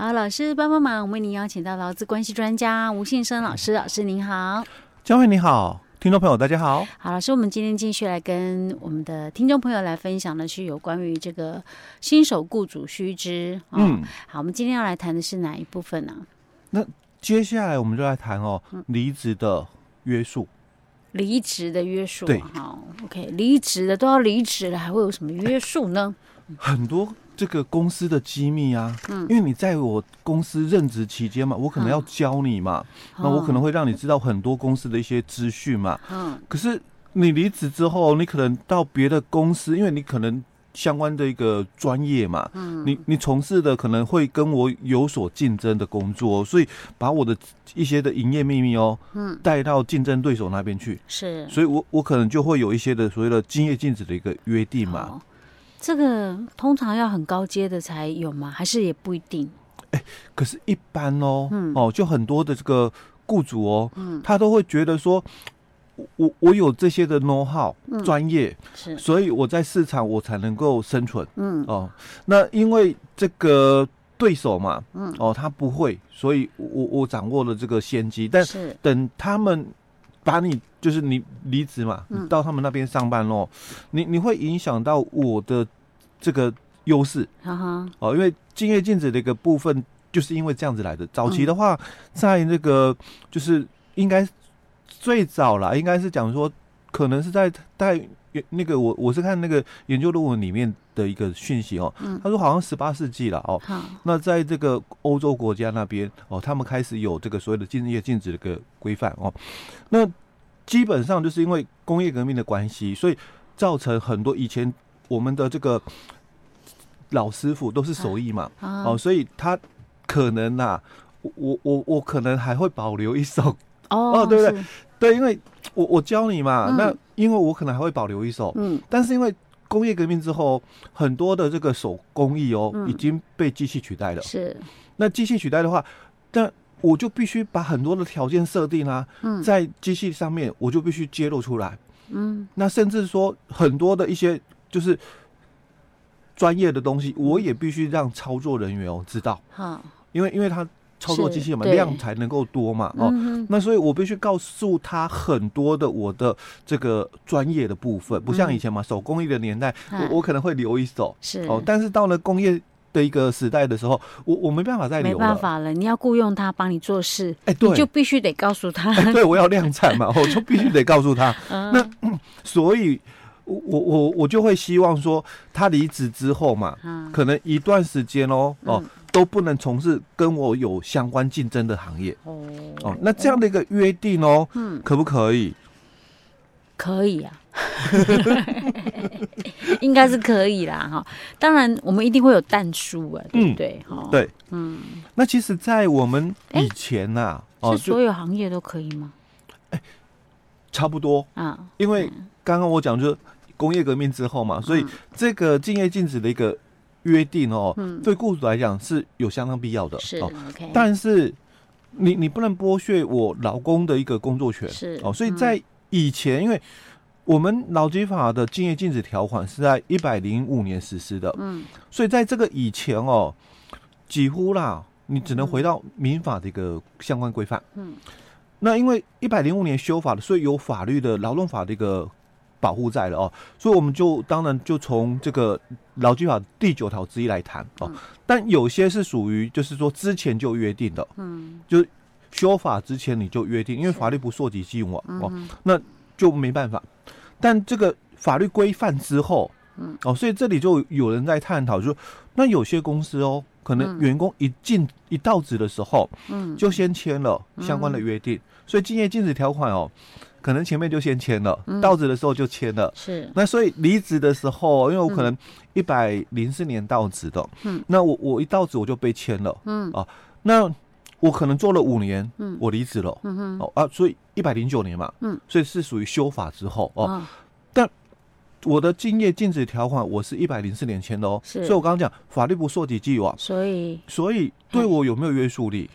好，老师帮帮忙，我们为您邀请到劳资关系专家吴信生老师，老师您好，江慧你好，听众朋友大家好。好，老师，我们今天继续来跟我们的听众朋友来分享的是有关于这个新手雇主须知。哦、嗯，好，我们今天要来谈的是哪一部分呢、啊？那接下来我们就来谈哦，离职的约束。离职的约束，对，好，OK，离职的都要离职了，还会有什么约束呢？很多这个公司的机密啊，嗯，因为你在我公司任职期间嘛，我可能要教你嘛，嗯、那我可能会让你知道很多公司的一些资讯嘛，嗯，可是你离职之后，你可能到别的公司，因为你可能。相关的一个专业嘛，嗯，你你从事的可能会跟我有所竞争的工作，所以把我的一些的营业秘密哦，嗯，带到竞争对手那边去，是，所以我我可能就会有一些的所谓的竞业禁止的一个约定嘛。这个通常要很高阶的才有吗？还是也不一定？哎、欸，可是，一般哦，嗯、哦，就很多的这个雇主哦，嗯，他都会觉得说。我我有这些的 know how 专业，是，所以我在市场我才能够生存。嗯哦，那因为这个对手嘛，嗯哦，他不会，所以我我掌握了这个先机。但是等他们把你就是你离职嘛，你到他们那边上班喽，你你会影响到我的这个优势。哈哈哦，因为敬业禁止的一个部分就是因为这样子来的。早期的话，在那个就是应该。最早了，应该是讲说，可能是在在那个我我是看那个研究论文里面的一个讯息哦，他说好像十八世纪了哦，那在这个欧洲国家那边哦，他们开始有这个所谓的敬业禁止的一个规范哦，那基本上就是因为工业革命的关系，所以造成很多以前我们的这个老师傅都是手艺嘛哦，所以他可能呐，我我我可能还会保留一手。哦，对不对？对，因为我我教你嘛，嗯、那因为我可能还会保留一手，嗯，但是因为工业革命之后，很多的这个手工艺哦，嗯、已经被机器取代了。是，那机器取代的话，那我就必须把很多的条件设定啊，嗯、在机器上面，我就必须揭露出来。嗯，那甚至说很多的一些就是专业的东西，我也必须让操作人员哦知道。好，因为因为他。操作机器嘛，量才能够多嘛，哦，嗯、那所以我必须告诉他很多的我的这个专业的部分，不像以前嘛，手工艺的年代，嗯、我我可能会留一手，是。哦，但是到了工业的一个时代的时候，我我没办法再留了，没办法了，你要雇佣他帮你做事，哎，对，你就必须得告诉他，哎，对我要量产嘛，我就必须得告诉他，嗯、那、嗯、所以。我我我就会希望说，他离职之后嘛，嗯、可能一段时间哦哦都不能从事跟我有相关竞争的行业。哦。哦，那这样的一个约定哦，嗯，可不可以？可以啊，应该是可以啦哈。当然，我们一定会有淡书啊，对不对？哈、嗯，对，嗯。那其实，在我们以前呐、啊，欸、哦，是所有行业都可以吗？哎、欸，差不多啊，因为刚刚我讲就是。工业革命之后嘛，所以这个竞业禁止的一个约定哦，嗯、对雇主来讲是有相当必要的。是、哦、OK，但是你你不能剥削我老公的一个工作权。是哦，所以在以前，嗯、因为我们劳基法的竞业禁止条款是在一百零五年实施的，嗯，所以在这个以前哦，几乎啦，你只能回到民法的一个相关规范。嗯，那因为一百零五年修法的，所以有法律的劳动法的一个。保护在了哦，所以我们就当然就从这个劳基法第九条之一来谈哦。嗯、但有些是属于就是说之前就约定的，嗯，就修法之前你就约定，因为法律不溯及既往哦，那就没办法。但这个法律规范之后，嗯，哦，所以这里就有人在探讨，就说那有些公司哦，可能员工一进一到职的时候，嗯，就先签了相关的约定，嗯、所以竞业禁止条款哦。可能前面就先签了，嗯、到职的时候就签了。是，那所以离职的时候，因为我可能一百零四年到职的，嗯，那我我一到职我就被签了，嗯。啊，那我可能做了五年，嗯，我离职了，嗯哼，哦啊，所以一百零九年嘛，嗯，所以是属于修法之后哦，哦但我的竞业禁止条款我是一百零四年签的哦，是，所以我刚刚讲法律不溯及既往，所以。所以对我有没有约束力？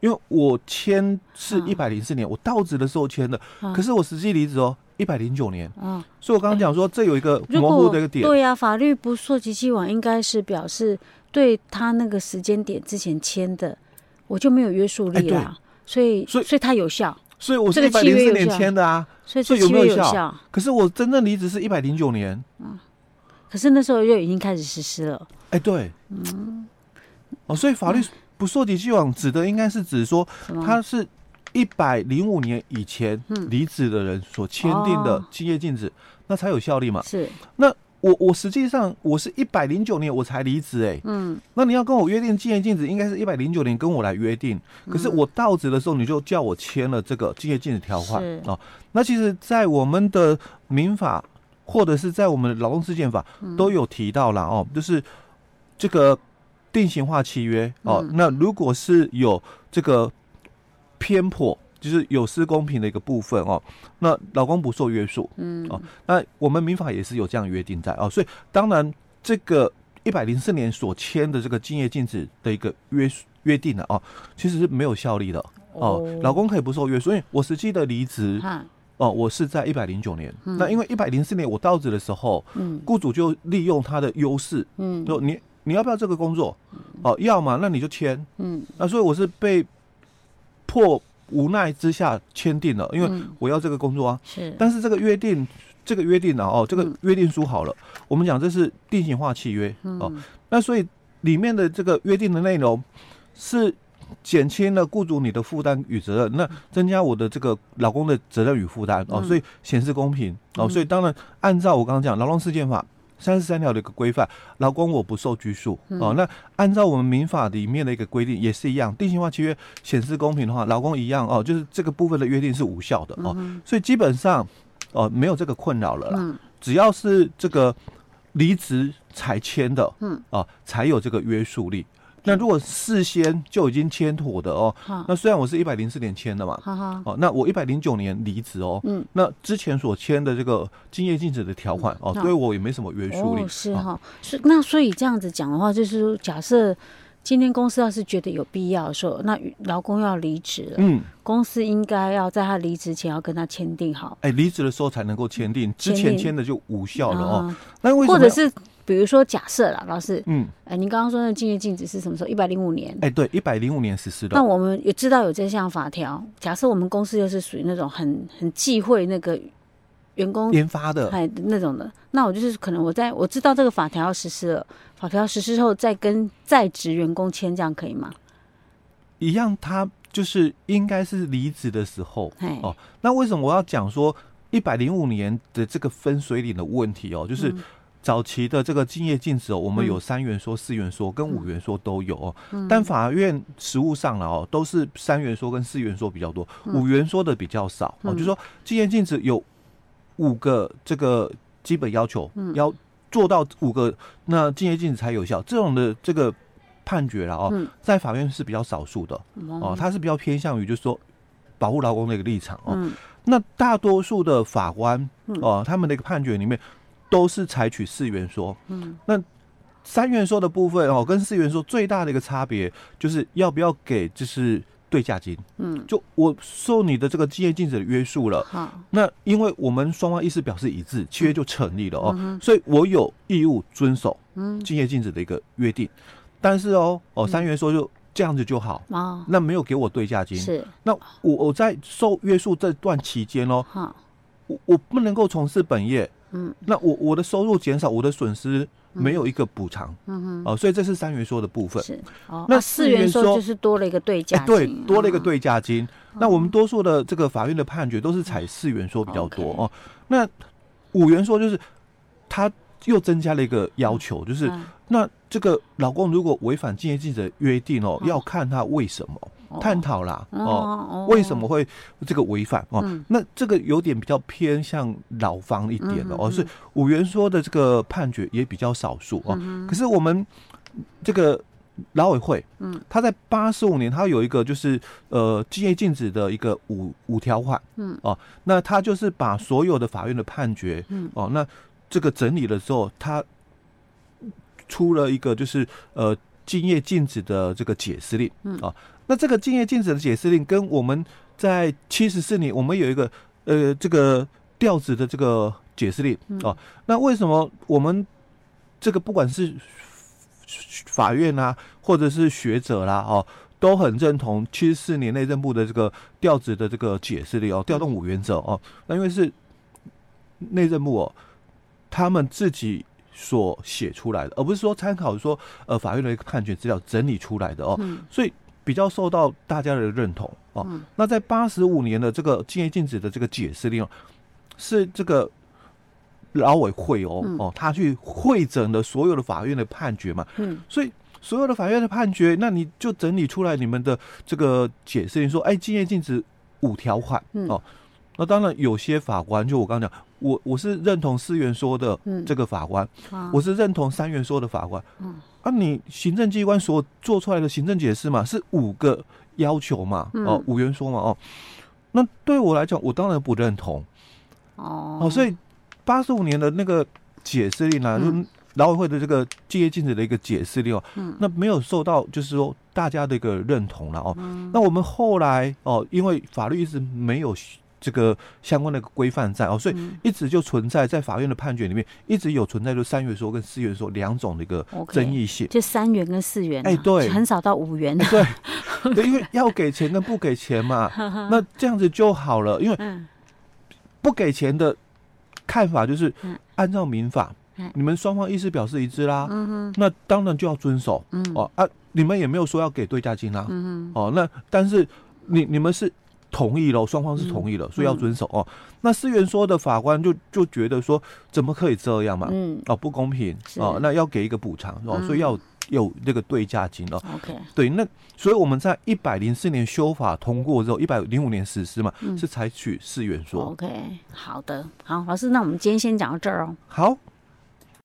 因为我签是一百零四年，嗯、我到职的时候签的，嗯、可是我实际离职哦，一百零九年。嗯，所以我刚刚讲说，这有一个模糊的一个点。对呀、啊，法律不溯及既往，应该是表示对他那个时间点之前签的，我就没有约束力了，欸、所以所以所以他有效，所以我是一百零四年签的啊，所以所以有没有效？可是我真正离职是一百零九年，嗯，可是那时候就已经开始实施了，哎、欸，对，嗯，哦，所以法律不溯及既往指的应该是指说他是。一百零五年以前离职的人所签订的竞业禁止，那才有效力嘛？是。那我我实际上我是一百零九年我才离职哎。嗯。那你要跟我约定竞业禁止，应该是一百零九年跟我来约定。可是我到职的时候，你就叫我签了这个竞业禁止条款哦。那其实，在我们的民法或者是在我们的劳动事件法都有提到了哦，就是这个定型化契约哦。那如果是有这个。偏颇就是有失公平的一个部分哦，那劳工不受约束，嗯。哦，那我们民法也是有这样约定在。哦，所以当然这个一百零四年所签的这个竞业禁止的一个约约定的哦，其实是没有效力的。哦，劳工可以不受约束，因为我实际的离职哦，我是在一百零九年，那因为一百零四年我到职的时候，嗯，雇主就利用他的优势，嗯，说你你要不要这个工作？哦，要嘛，那你就签，嗯，那所以我是被。迫无奈之下签订了，因为我要这个工作啊。是，但是这个约定，这个约定啊，哦，这个约定书好了，我们讲这是定型化契约哦。那所以里面的这个约定的内容是减轻了雇主你的负担与责任，那增加我的这个老公的责任与负担哦，所以显示公平哦。所以当然按照我刚刚讲劳动事件法。三十三条的一个规范，劳工我不受拘束、嗯、哦。那按照我们民法里面的一个规定，也是一样，定型化契约显示公平的话，劳工一样哦，就是这个部分的约定是无效的哦。嗯、所以基本上哦，没有这个困扰了啦。嗯、只要是这个离职才签的，嗯哦，才有这个约束力。那如果事先就已经签妥的哦，那虽然我是一百零四年签的嘛，哦，那我一百零九年离职哦，嗯，那之前所签的这个竞业禁止的条款哦，对我也没什么约束力，是哈，是那所以这样子讲的话，就是假设今天公司要是觉得有必要的时候，那劳工要离职了，嗯，公司应该要在他离职前要跟他签订好，哎，离职的时候才能够签订，之前签的就无效了哦，那为什么？或者是。比如说，假设啦，老师，嗯，哎、欸，您刚刚说那竞业禁止是什么时候？一百零五年，哎、欸，对，一百零五年实施的。那我们也知道有这项法条。假设我们公司又是属于那种很很忌讳那个员工研发的，哎，那种的，那我就是可能我在我知道这个法条要实施了，法条实施后再跟在职员工签，这样可以吗？一样，他就是应该是离职的时候，嘿哦。那为什么我要讲说一百零五年的这个分水岭的问题哦？就是。嗯早期的这个竞业禁止哦，我们有三元说、四元说跟五元说都有哦。但法院实务上了哦，都是三元说跟四元说比较多，五元说的比较少哦。就是说竞业禁止有五个这个基本要求，要做到五个，那竞业禁止才有效。这种的这个判决了哦，在法院是比较少数的哦，它是比较偏向于就是说保护劳工的一个立场哦。那大多数的法官哦，他们的一个判决里面。都是采取四元说，嗯，那三元说的部分哦，跟四元说最大的一个差别就是要不要给就是对价金，嗯，就我受你的这个竞业禁止的约束了，好，那因为我们双方意思表示一致，契约就成立了哦，嗯、所以我有义务遵守竞业禁止的一个约定，嗯、但是哦哦三元说就这样子就好，哦，那没有给我对价金，是，那我我在受约束这段期间哦，好，我我不能够从事本业。嗯，那我我的收入减少，我的损失没有一个补偿，嗯哼，哦，所以这是三元说的部分。是，哦，那四元说就是多了一个对价金，对，多了一个对价金。那我们多数的这个法院的判决都是采四元说比较多哦。那五元说就是他又增加了一个要求，就是那这个老公如果违反竞业禁止的约定哦，要看他为什么。探讨啦，哦，为什么会这个违反哦？那这个有点比较偏向老方一点的哦，是五元说的这个判决也比较少数哦。可是我们这个劳委会，嗯，他在八十五年，他有一个就是呃竞业禁止的一个五五条款，嗯。哦，那他就是把所有的法院的判决，嗯。哦，那这个整理了之后，他出了一个就是呃竞业禁止的这个解释令，嗯啊。那这个竞业禁止的解释令跟我们在七十四年，我们有一个呃这个调职的这个解释令哦。那为什么我们这个不管是法院啊，或者是学者啦，哦，都很认同七十四年内政部的这个调职的这个解释力哦，调动五原则哦。那因为是内政部哦，他们自己所写出来的，而不是说参考说呃法院的一个判决资料整理出来的哦，所以比较受到大家的认同哦。那在八十五年的这个禁业禁止的这个解释令哦，是这个。劳委会哦、嗯、哦，他去会诊了所有的法院的判决嘛，嗯，所以所有的法院的判决，那你就整理出来你们的这个解释，你说，哎，禁业禁止五条款、嗯、哦，那当然有些法官，就我刚刚讲，我我是认同四元说的这个法官，嗯、我是认同三元说的法官，嗯，啊，你行政机关所做出来的行政解释嘛，是五个要求嘛，嗯、哦，五元说嘛，哦，那对我来讲，我当然不认同，哦，哦，所以。八十五年的那个解释令呢，就劳委会的这个竞业禁止的一个解释令哦，嗯、那没有受到就是说大家的一个认同了哦。嗯、那我们后来哦，因为法律一直没有这个相关的规范在哦，所以一直就存在在法院的判决里面一直有存在就三元说跟四元说两种的一个争议性，就三元跟四元，哎对，很少到五元，对，对，因为要给钱跟不给钱嘛，那这样子就好了，因为不给钱的。看法就是按照民法，嗯、你们双方意思表示一致啦，嗯、那当然就要遵守。嗯、哦啊，你们也没有说要给对价金啦。嗯、哦，那但是你你们是同意了，双方是同意了，嗯、所以要遵守哦。那四原说的法官就就觉得说，怎么可以这样嘛？嗯，哦，不公平是哦，那要给一个补偿哦，所以要。有这个对价金哦，OK，对，那所以我们在一百零四年修法通过之后，一百零五年实施嘛，嗯、是采取四元说。OK，好的，好，老师，那我们今天先讲到这儿哦。好。